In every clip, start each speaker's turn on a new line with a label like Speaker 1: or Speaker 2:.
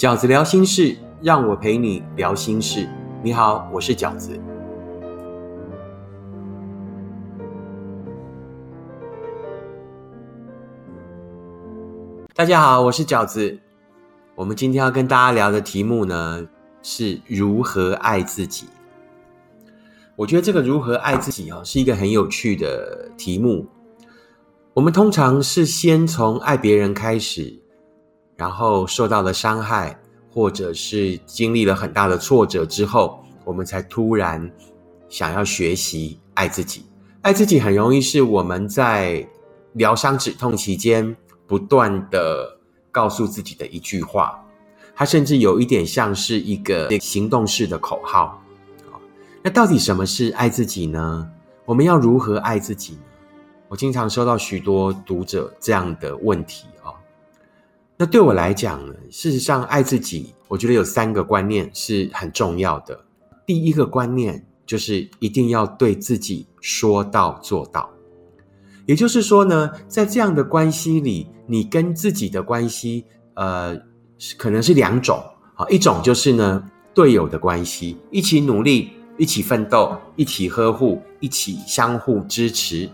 Speaker 1: 饺子聊心事，让我陪你聊心事。你好，我是饺子。大家好，我是饺子。我们今天要跟大家聊的题目呢，是如何爱自己。我觉得这个如何爱自己哦，是一个很有趣的题目。我们通常是先从爱别人开始。然后受到了伤害，或者是经历了很大的挫折之后，我们才突然想要学习爱自己。爱自己很容易是我们在疗伤止痛期间不断的告诉自己的一句话，它甚至有一点像是一个行动式的口号。那到底什么是爱自己呢？我们要如何爱自己呢？我经常收到许多读者这样的问题。那对我来讲呢，事实上，爱自己，我觉得有三个观念是很重要的。第一个观念就是一定要对自己说到做到。也就是说呢，在这样的关系里，你跟自己的关系，呃，可能是两种啊。一种就是呢，队友的关系，一起努力，一起奋斗，一起呵护，一起相互支持。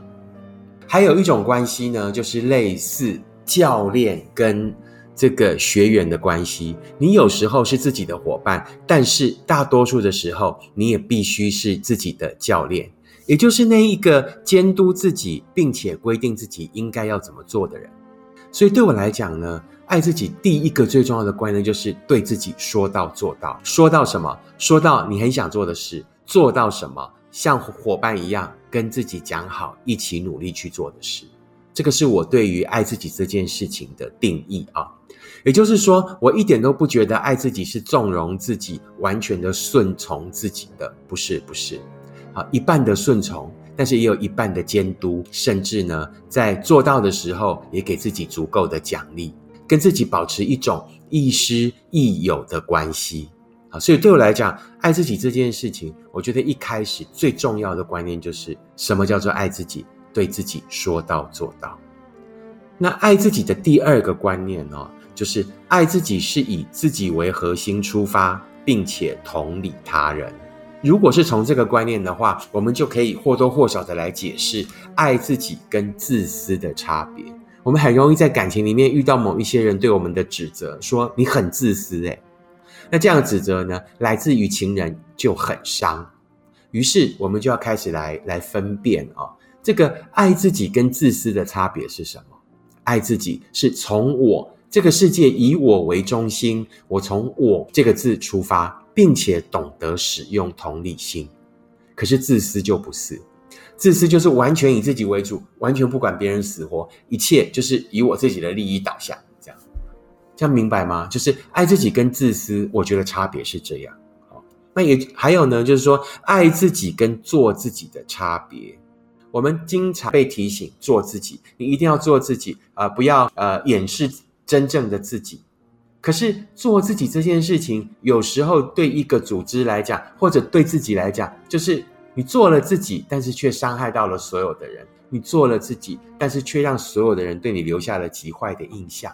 Speaker 1: 还有一种关系呢，就是类似教练跟。这个学员的关系，你有时候是自己的伙伴，但是大多数的时候，你也必须是自己的教练，也就是那一个监督自己，并且规定自己应该要怎么做的人。所以对我来讲呢，爱自己第一个最重要的观念就是对自己说到做到。说到什么？说到你很想做的事，做到什么？像伙伴一样跟自己讲好，一起努力去做的事。这个是我对于爱自己这件事情的定义啊。也就是说，我一点都不觉得爱自己是纵容自己、完全的顺从自己的，不是，不是。好，一半的顺从，但是也有一半的监督，甚至呢，在做到的时候，也给自己足够的奖励，跟自己保持一种亦师亦友的关系。好，所以对我来讲，爱自己这件事情，我觉得一开始最重要的观念就是什么叫做爱自己？对自己说到做到。那爱自己的第二个观念呢？就是爱自己是以自己为核心出发，并且同理他人。如果是从这个观念的话，我们就可以或多或少的来解释爱自己跟自私的差别。我们很容易在感情里面遇到某一些人对我们的指责，说你很自私，诶那这样指责呢，来自于情人就很伤。于是我们就要开始来来分辨啊，这个爱自己跟自私的差别是什么？爱自己是从我。这个世界以我为中心，我从“我”这个字出发，并且懂得使用同理心。可是自私就不是，自私就是完全以自己为主，完全不管别人死活，一切就是以我自己的利益导向。这样，这样明白吗？就是爱自己跟自私，我觉得差别是这样。那也还有呢，就是说爱自己跟做自己的差别。我们经常被提醒做自己，你一定要做自己啊，不要呃掩饰。真正的自己，可是做自己这件事情，有时候对一个组织来讲，或者对自己来讲，就是你做了自己，但是却伤害到了所有的人。你做了自己，但是却让所有的人对你留下了极坏的印象。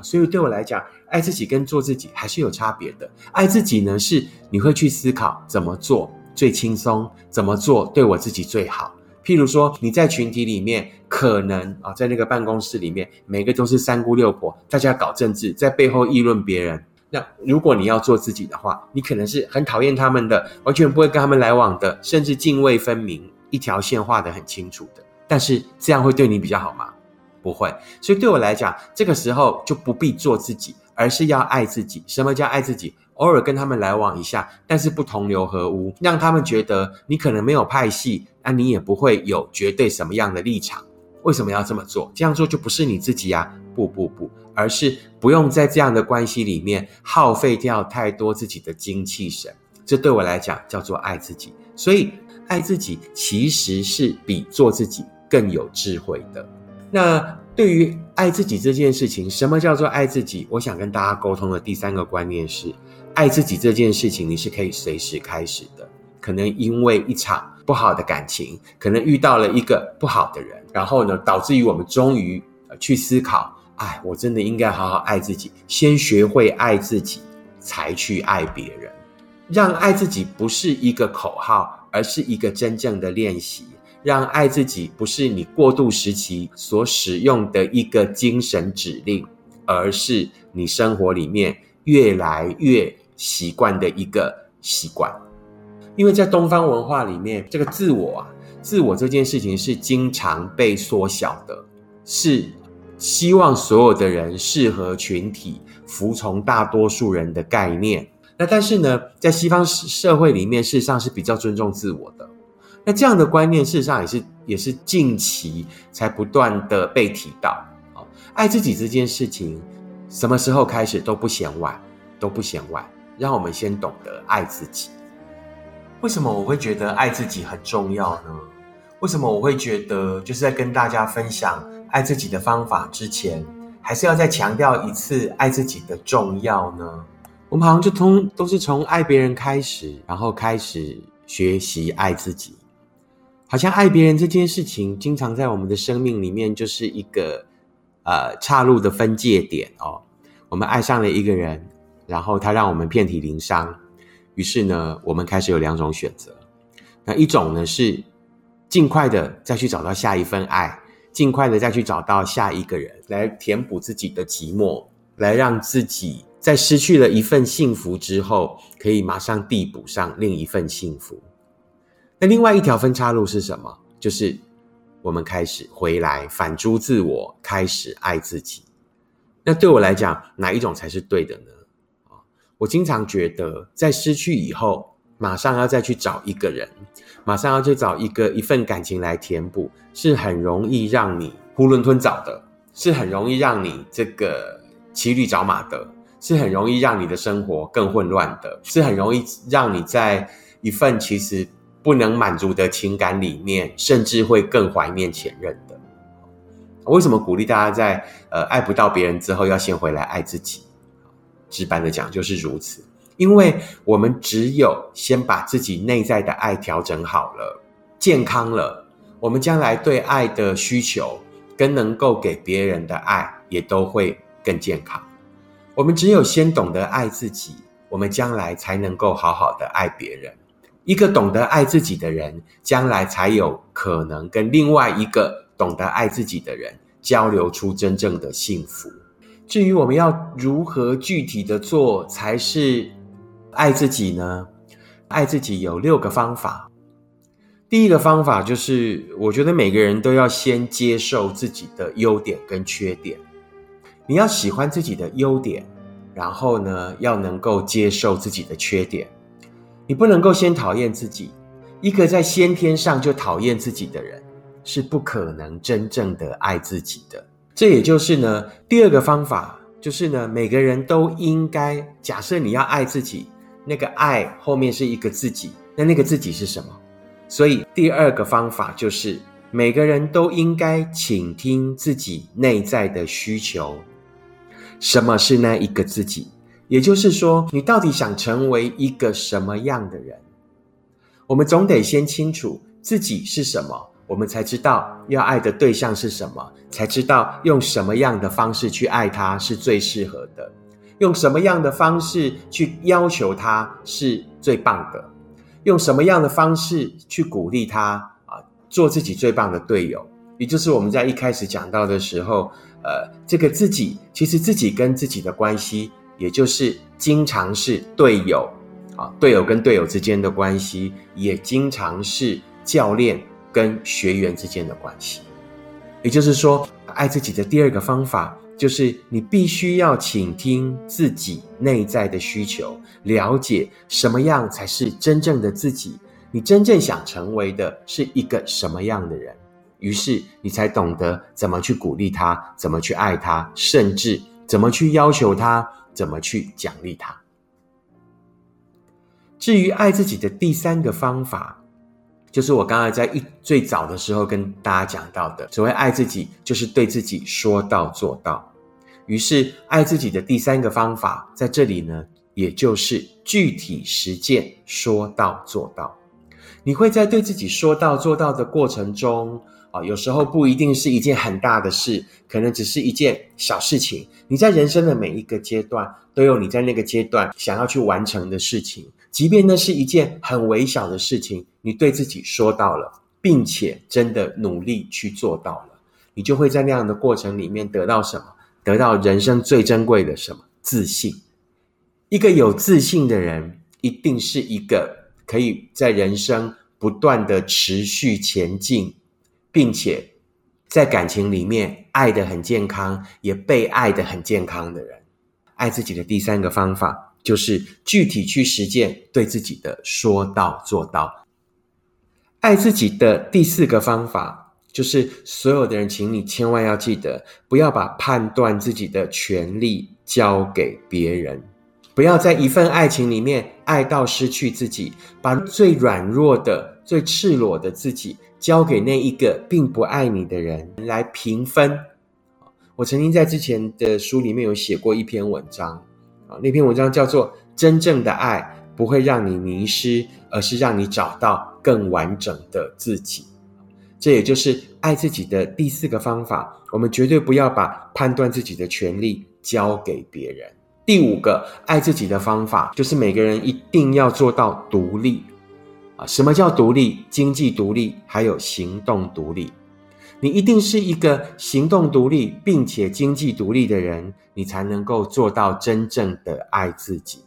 Speaker 1: 所以对我来讲，爱自己跟做自己还是有差别的。爱自己呢，是你会去思考怎么做最轻松，怎么做对我自己最好。譬如说，你在群体里面，可能啊，在那个办公室里面，每个都是三姑六婆，大家搞政治，在背后议论别人。那如果你要做自己的话，你可能是很讨厌他们的，完全不会跟他们来往的，甚至泾渭分明，一条线画得很清楚的。但是这样会对你比较好吗？不会。所以对我来讲，这个时候就不必做自己，而是要爱自己。什么叫爱自己？偶尔跟他们来往一下，但是不同流合污，让他们觉得你可能没有派系，那你也不会有绝对什么样的立场。为什么要这么做？这样做就不是你自己呀！不不不，而是不用在这样的关系里面耗费掉太多自己的精气神。这对我来讲叫做爱自己。所以爱自己其实是比做自己更有智慧的。那对于爱自己这件事情，什么叫做爱自己？我想跟大家沟通的第三个观念是。爱自己这件事情，你是可以随时开始的。可能因为一场不好的感情，可能遇到了一个不好的人，然后呢，导致于我们终于去思考：哎，我真的应该好好爱自己，先学会爱自己，才去爱别人。让爱自己不是一个口号，而是一个真正的练习。让爱自己不是你过渡时期所使用的一个精神指令，而是你生活里面越来越习惯的一个习惯。因为在东方文化里面，这个自我啊，自我这件事情是经常被缩小的，是希望所有的人适合群体、服从大多数人的概念。那但是呢，在西方社会里面，事实上是比较尊重自我的。那这样的观念，事实上也是也是近期才不断的被提到。啊，爱自己这件事情，什么时候开始都不嫌晚，都不嫌晚。让我们先懂得爱自己。为什么我会觉得爱自己很重要呢？为什么我会觉得就是在跟大家分享爱自己的方法之前，还是要再强调一次爱自己的重要呢？我们好像就通都是从爱别人开始，然后开始学习爱自己。好像爱别人这件事情，经常在我们的生命里面就是一个呃岔路的分界点哦。我们爱上了一个人，然后他让我们遍体鳞伤，于是呢，我们开始有两种选择。那一种呢是尽快的再去找到下一份爱，尽快的再去找到下一个人来填补自己的寂寞，来让自己在失去了一份幸福之后，可以马上递补上另一份幸福。那另外一条分岔路是什么？就是我们开始回来反诸自我，开始爱自己。那对我来讲，哪一种才是对的呢？我经常觉得，在失去以后，马上要再去找一个人，马上要去找一个一份感情来填补，是很容易让你囫囵吞枣的，是很容易让你这个骑驴找马的，是很容易让你的生活更混乱的，是很容易让你在一份其实。不能满足的情感里面，甚至会更怀念前任的。为什么鼓励大家在呃爱不到别人之后，要先回来爱自己？直白的讲就是如此，因为我们只有先把自己内在的爱调整好了、健康了，我们将来对爱的需求跟能够给别人的爱也都会更健康。我们只有先懂得爱自己，我们将来才能够好好的爱别人。一个懂得爱自己的人，将来才有可能跟另外一个懂得爱自己的人交流出真正的幸福。至于我们要如何具体的做才是爱自己呢？爱自己有六个方法。第一个方法就是，我觉得每个人都要先接受自己的优点跟缺点。你要喜欢自己的优点，然后呢，要能够接受自己的缺点。你不能够先讨厌自己，一个在先天上就讨厌自己的人，是不可能真正的爱自己的。这也就是呢，第二个方法就是呢，每个人都应该假设你要爱自己，那个爱后面是一个自己，那那个自己是什么？所以第二个方法就是每个人都应该倾听自己内在的需求。什么是那一个自己？也就是说，你到底想成为一个什么样的人？我们总得先清楚自己是什么，我们才知道要爱的对象是什么，才知道用什么样的方式去爱他是最适合的，用什么样的方式去要求他是最棒的，用什么样的方式去鼓励他啊，做自己最棒的队友。也就是我们在一开始讲到的时候，呃，这个自己其实自己跟自己的关系。也就是经常是队友啊，队友跟队友之间的关系，也经常是教练跟学员之间的关系。也就是说，爱自己的第二个方法，就是你必须要倾听自己内在的需求，了解什么样才是真正的自己，你真正想成为的是一个什么样的人，于是你才懂得怎么去鼓励他，怎么去爱他，甚至怎么去要求他。怎么去奖励他？至于爱自己的第三个方法，就是我刚才在一最早的时候跟大家讲到的，所谓爱自己，就是对自己说到做到。于是，爱自己的第三个方法在这里呢，也就是具体实践，说到做到。你会在对自己说到做到的过程中，啊，有时候不一定是一件很大的事，可能只是一件小事情。你在人生的每一个阶段，都有你在那个阶段想要去完成的事情，即便那是一件很微小的事情，你对自己说到了，并且真的努力去做到了，你就会在那样的过程里面得到什么？得到人生最珍贵的什么？自信。一个有自信的人，一定是一个可以在人生不断的持续前进。并且在感情里面爱的很健康，也被爱的很健康的人，爱自己的第三个方法就是具体去实践对自己的说到做到。爱自己的第四个方法就是所有的人，请你千万要记得，不要把判断自己的权利交给别人，不要在一份爱情里面爱到失去自己，把最软弱的、最赤裸的自己。交给那一个并不爱你的人来评分。我曾经在之前的书里面有写过一篇文章啊，那篇文章叫做《真正的爱不会让你迷失，而是让你找到更完整的自己》。这也就是爱自己的第四个方法。我们绝对不要把判断自己的权利交给别人。第五个爱自己的方法，就是每个人一定要做到独立。啊什么叫独立？经济独立，还有行动独立。你一定是一个行动独立并且经济独立的人，你才能够做到真正的爱自己。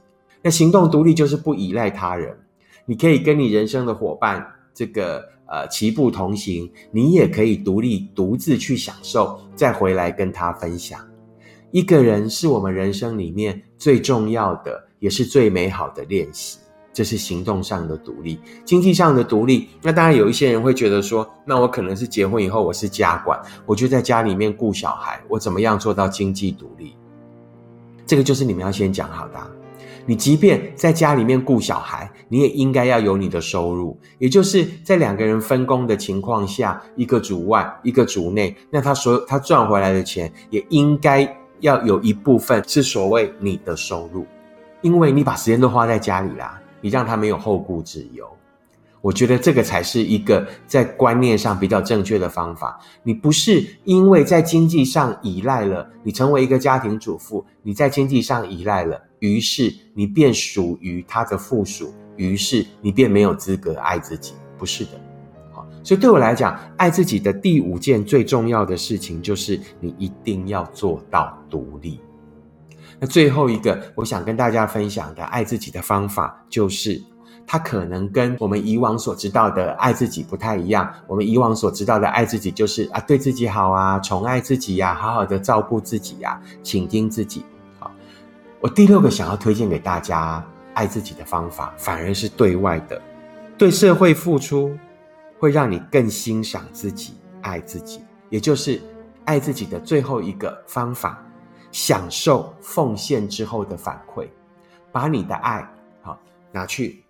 Speaker 1: 那行动独立就是不依赖他人，你可以跟你人生的伙伴这个呃齐步同行，你也可以独立独自去享受，再回来跟他分享。一个人是我们人生里面最重要的，也是最美好的练习。这是行动上的独立，经济上的独立。那当然有一些人会觉得说，那我可能是结婚以后我是家管，我就在家里面顾小孩，我怎么样做到经济独立？这个就是你们要先讲好的。你即便在家里面顾小孩，你也应该要有你的收入，也就是在两个人分工的情况下，一个主外，一个主内，那他所他赚回来的钱，也应该要有一部分是所谓你的收入，因为你把时间都花在家里啦。你让他没有后顾之忧，我觉得这个才是一个在观念上比较正确的方法。你不是因为在经济上依赖了，你成为一个家庭主妇，你在经济上依赖了，于是你便属于他的附属，于是你便没有资格爱自己。不是的，好，所以对我来讲，爱自己的第五件最重要的事情就是你一定要做到独立。那最后一个，我想跟大家分享的爱自己的方法，就是它可能跟我们以往所知道的爱自己不太一样。我们以往所知道的爱自己，就是啊，对自己好啊，宠爱自己呀，好好的照顾自己呀，倾听自己。好，我第六个想要推荐给大家爱自己的方法，反而是对外的，对社会付出，会让你更欣赏自己，爱自己，也就是爱自己的最后一个方法。享受奉献之后的反馈，把你的爱好拿去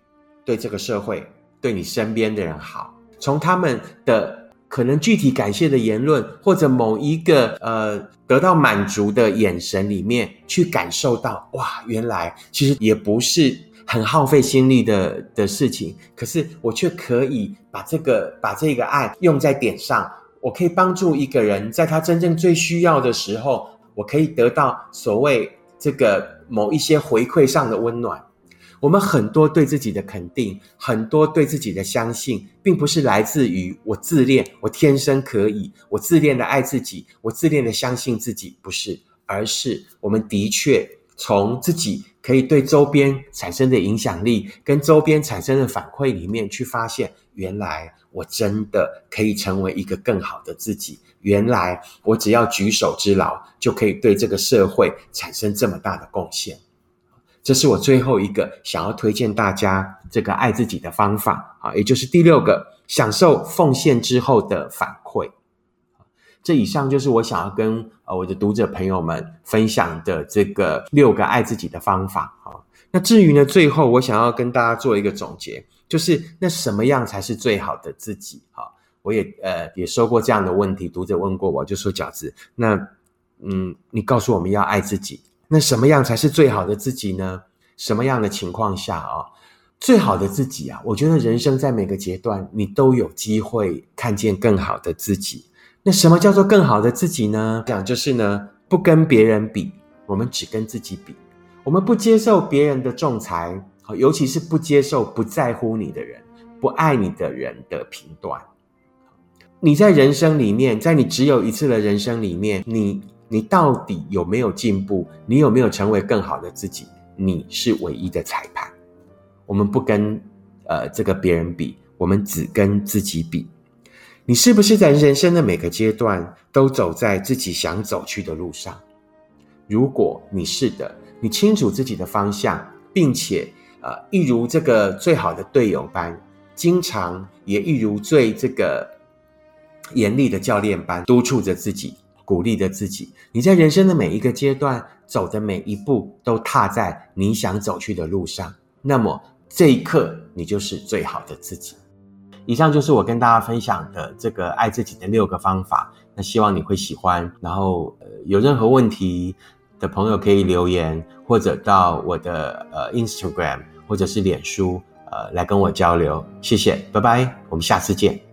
Speaker 1: 对这个社会、对你身边的人好，从他们的可能具体感谢的言论，或者某一个呃得到满足的眼神里面，去感受到哇，原来其实也不是很耗费心力的的事情，可是我却可以把这个把这个爱用在点上，我可以帮助一个人在他真正最需要的时候。我可以得到所谓这个某一些回馈上的温暖。我们很多对自己的肯定，很多对自己的相信，并不是来自于我自恋，我天生可以，我自恋的爱自己，我自恋的相信自己，不是，而是我们的确从自己可以对周边产生的影响力，跟周边产生的反馈里面去发现，原来我真的可以成为一个更好的自己。原来我只要举手之劳，就可以对这个社会产生这么大的贡献。这是我最后一个想要推荐大家这个爱自己的方法啊，也就是第六个，享受奉献之后的反馈。这以上就是我想要跟呃我的读者朋友们分享的这个六个爱自己的方法啊。那至于呢，最后我想要跟大家做一个总结，就是那什么样才是最好的自己？哈。我也呃也收过这样的问题，读者问过我，就说饺子，那嗯，你告诉我们要爱自己，那什么样才是最好的自己呢？什么样的情况下啊？最好的自己啊，我觉得人生在每个阶段，你都有机会看见更好的自己。那什么叫做更好的自己呢？讲就是呢，不跟别人比，我们只跟自己比。我们不接受别人的仲裁，尤其是不接受不在乎你的人、不爱你的人的评断。你在人生里面，在你只有一次的人生里面，你你到底有没有进步？你有没有成为更好的自己？你是唯一的裁判。我们不跟呃这个别人比，我们只跟自己比。你是不是在人生的每个阶段都走在自己想走去的路上？如果你是的，你清楚自己的方向，并且呃，一如这个最好的队友般，经常也一如最这个严厉的教练般督促着自己，鼓励着自己。你在人生的每一个阶段走的每一步，都踏在你想走去的路上，那么这一刻，你就是最好的自己。以上就是我跟大家分享的这个爱自己的六个方法，那希望你会喜欢。然后呃，有任何问题的朋友可以留言，或者到我的呃 Instagram 或者是脸书呃来跟我交流。谢谢，拜拜，我们下次见。